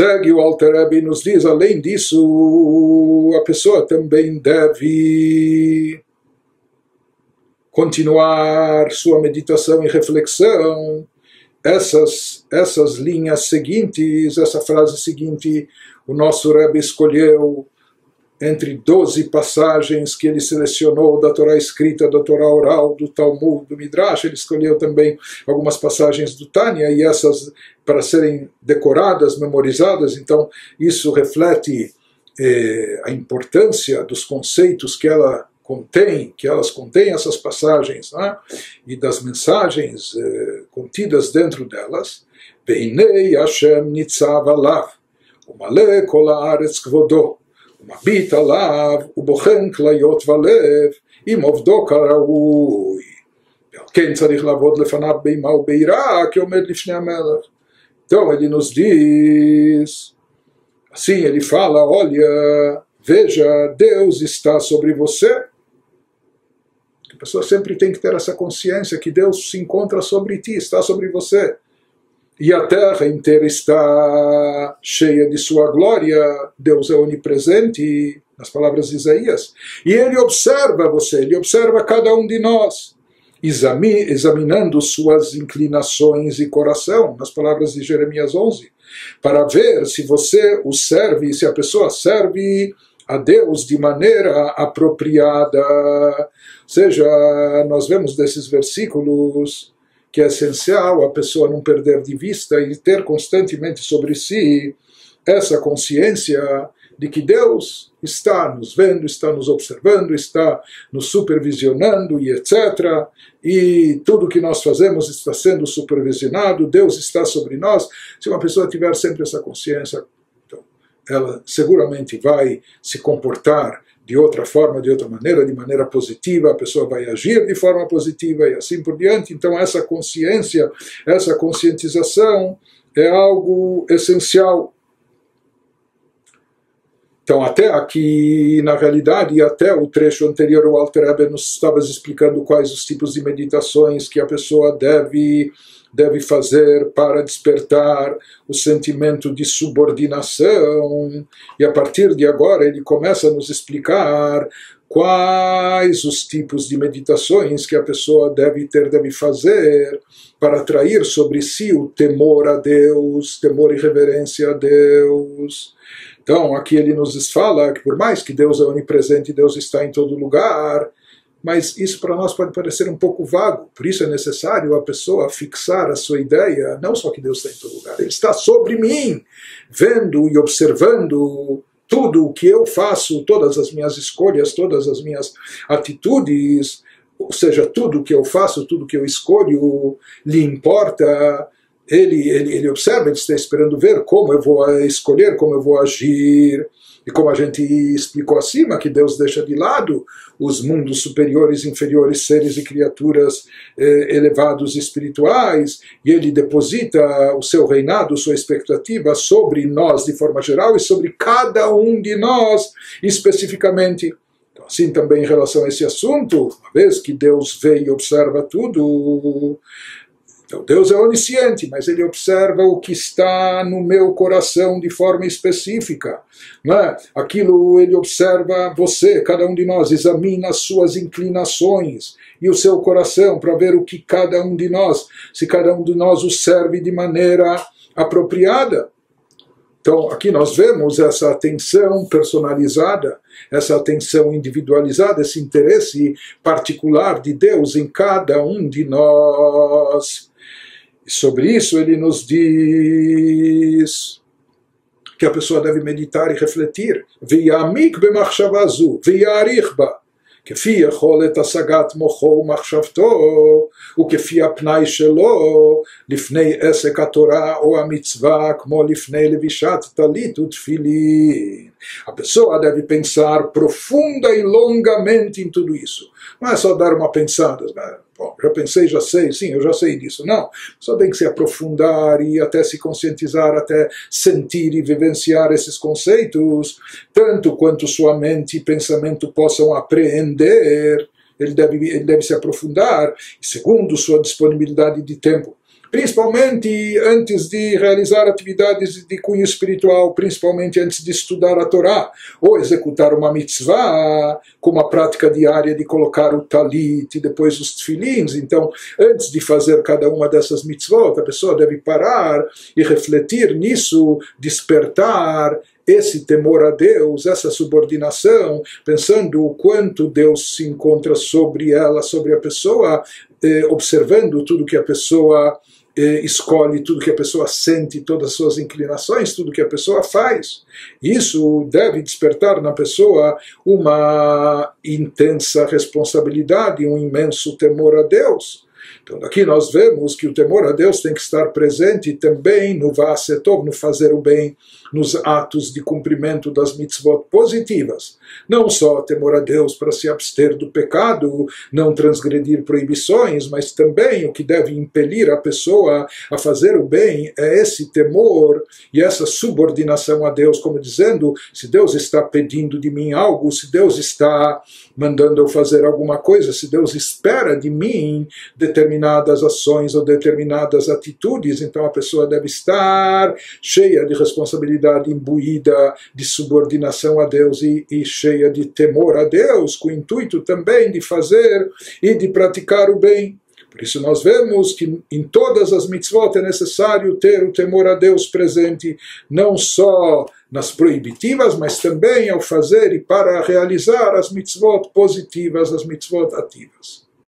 Segue o Alter e nos diz, além disso, a pessoa também deve continuar sua meditação e reflexão. Essas, essas linhas seguintes, essa frase seguinte, o nosso Rebbe escolheu entre 12 passagens que ele selecionou da Torá escrita, da Torá oral, do Talmud, do Midrash, ele escolheu também algumas passagens do Tânia e essas para serem decoradas, memorizadas, então isso reflete eh, a importância dos conceitos que ela contém, que elas contêm essas passagens né? e das mensagens eh, contidas dentro delas. Beinei Hashem nitzav alav, umale kol haaretz. ומביט עליו ובוחן כליות ולב עם עובדו כראוי. ועל כן צריך לעבוד לפניו באימה וביראה כעומד לפני המלך. Então ele nos diz, assim ele fala, olha, veja, Deus está sobre você. A pessoa sempre tem que ter essa consciência que Deus se encontra sobre ti, está sobre você e a terra inteira está cheia de sua glória, Deus é onipresente, nas palavras de Isaías, e ele observa você, ele observa cada um de nós, examinando suas inclinações e coração, nas palavras de Jeremias 11, para ver se você o serve, se a pessoa serve a Deus de maneira apropriada. Ou seja, nós vemos desses versículos que é essencial a pessoa não perder de vista e ter constantemente sobre si essa consciência de que Deus está nos vendo, está nos observando, está nos supervisionando e etc. E tudo que nós fazemos está sendo supervisionado, Deus está sobre nós. Se uma pessoa tiver sempre essa consciência, ela seguramente vai se comportar de outra forma, de outra maneira, de maneira positiva, a pessoa vai agir de forma positiva e assim por diante. Então, essa consciência, essa conscientização é algo essencial. Então, até aqui, na realidade, até o trecho anterior, o Alter Rebbe nos estava explicando quais os tipos de meditações que a pessoa deve deve fazer para despertar o sentimento de subordinação. E a partir de agora ele começa a nos explicar quais os tipos de meditações que a pessoa deve ter, deve fazer para atrair sobre si o temor a Deus, temor e reverência a Deus. Então, aqui ele nos fala que por mais que Deus é onipresente, Deus está em todo lugar, mas isso para nós pode parecer um pouco vago, por isso é necessário a pessoa fixar a sua ideia, não só que Deus está em todo lugar, Ele está sobre mim, vendo e observando tudo o que eu faço, todas as minhas escolhas, todas as minhas atitudes, ou seja, tudo o que eu faço, tudo o que eu escolho, lhe importa, ele, ele, ele observa, ele está esperando ver como eu vou escolher, como eu vou agir. E como a gente explicou acima, que Deus deixa de lado os mundos superiores, inferiores, seres e criaturas eh, elevados espirituais, e ele deposita o seu reinado, sua expectativa sobre nós de forma geral e sobre cada um de nós especificamente. Então, assim também em relação a esse assunto, uma vez que Deus vê e observa tudo, então Deus é onisciente, mas ele observa o que está no meu coração de forma específica. É? Aquilo ele observa você, cada um de nós, examina as suas inclinações e o seu coração para ver o que cada um de nós, se cada um de nós o serve de maneira apropriada. Então, aqui nós vemos essa atenção personalizada, essa atenção individualizada, esse interesse particular de Deus em cada um de nós E sobre isso ele nos diz que a pessoa deve meditar e refletir. V'yamik b'machshava zu, v'yarich ba. כפי יכולת השגת מוחו ומחשבתו וכפי הפנאי שלו לפני עסק התורה או המצווה כמו לפני לבישת טלית ותפילין. A pessoa deve pensar profunda e longamente em tudo isso. Não é só dar uma pensada. Bom, já pensei, já sei, sim, eu já sei disso. Não. Só tem que se aprofundar e até se conscientizar, até sentir e vivenciar esses conceitos, tanto quanto sua mente e pensamento possam apreender. Ele deve, ele deve se aprofundar, segundo sua disponibilidade de tempo principalmente antes de realizar atividades de cunho espiritual, principalmente antes de estudar a Torá, ou executar uma mitzvah, como a prática diária de colocar o talit e depois os tefilins. Então, antes de fazer cada uma dessas mitzvot, a pessoa deve parar e refletir nisso, despertar esse temor a Deus, essa subordinação, pensando o quanto Deus se encontra sobre ela, sobre a pessoa, eh, observando tudo que a pessoa escolhe, tudo que a pessoa sente, todas as suas inclinações, tudo que a pessoa faz. Isso deve despertar na pessoa uma intensa responsabilidade, um imenso temor a Deus. Então, aqui nós vemos que o temor a Deus tem que estar presente também no Vasetov, no fazer o bem, nos atos de cumprimento das mitzvot positivas. Não só temor a Deus para se abster do pecado, não transgredir proibições, mas também o que deve impelir a pessoa a fazer o bem é esse temor e essa subordinação a Deus, como dizendo: se Deus está pedindo de mim algo, se Deus está mandando eu fazer alguma coisa, se Deus espera de mim determinadas ações ou determinadas atitudes, então a pessoa deve estar cheia de responsabilidade, imbuída de subordinação a Deus e, e cheia de temor a Deus, com o intuito também de fazer e de praticar o bem. Por isso nós vemos que em todas as mitzvot é necessário ter o temor a Deus presente, não só nas proibitivas, mas também ao fazer e para realizar as mitzvot positivas, as mitzvot ativas.